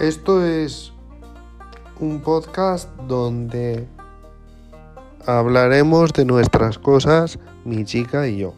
Esto es un podcast donde hablaremos de nuestras cosas, mi chica y yo.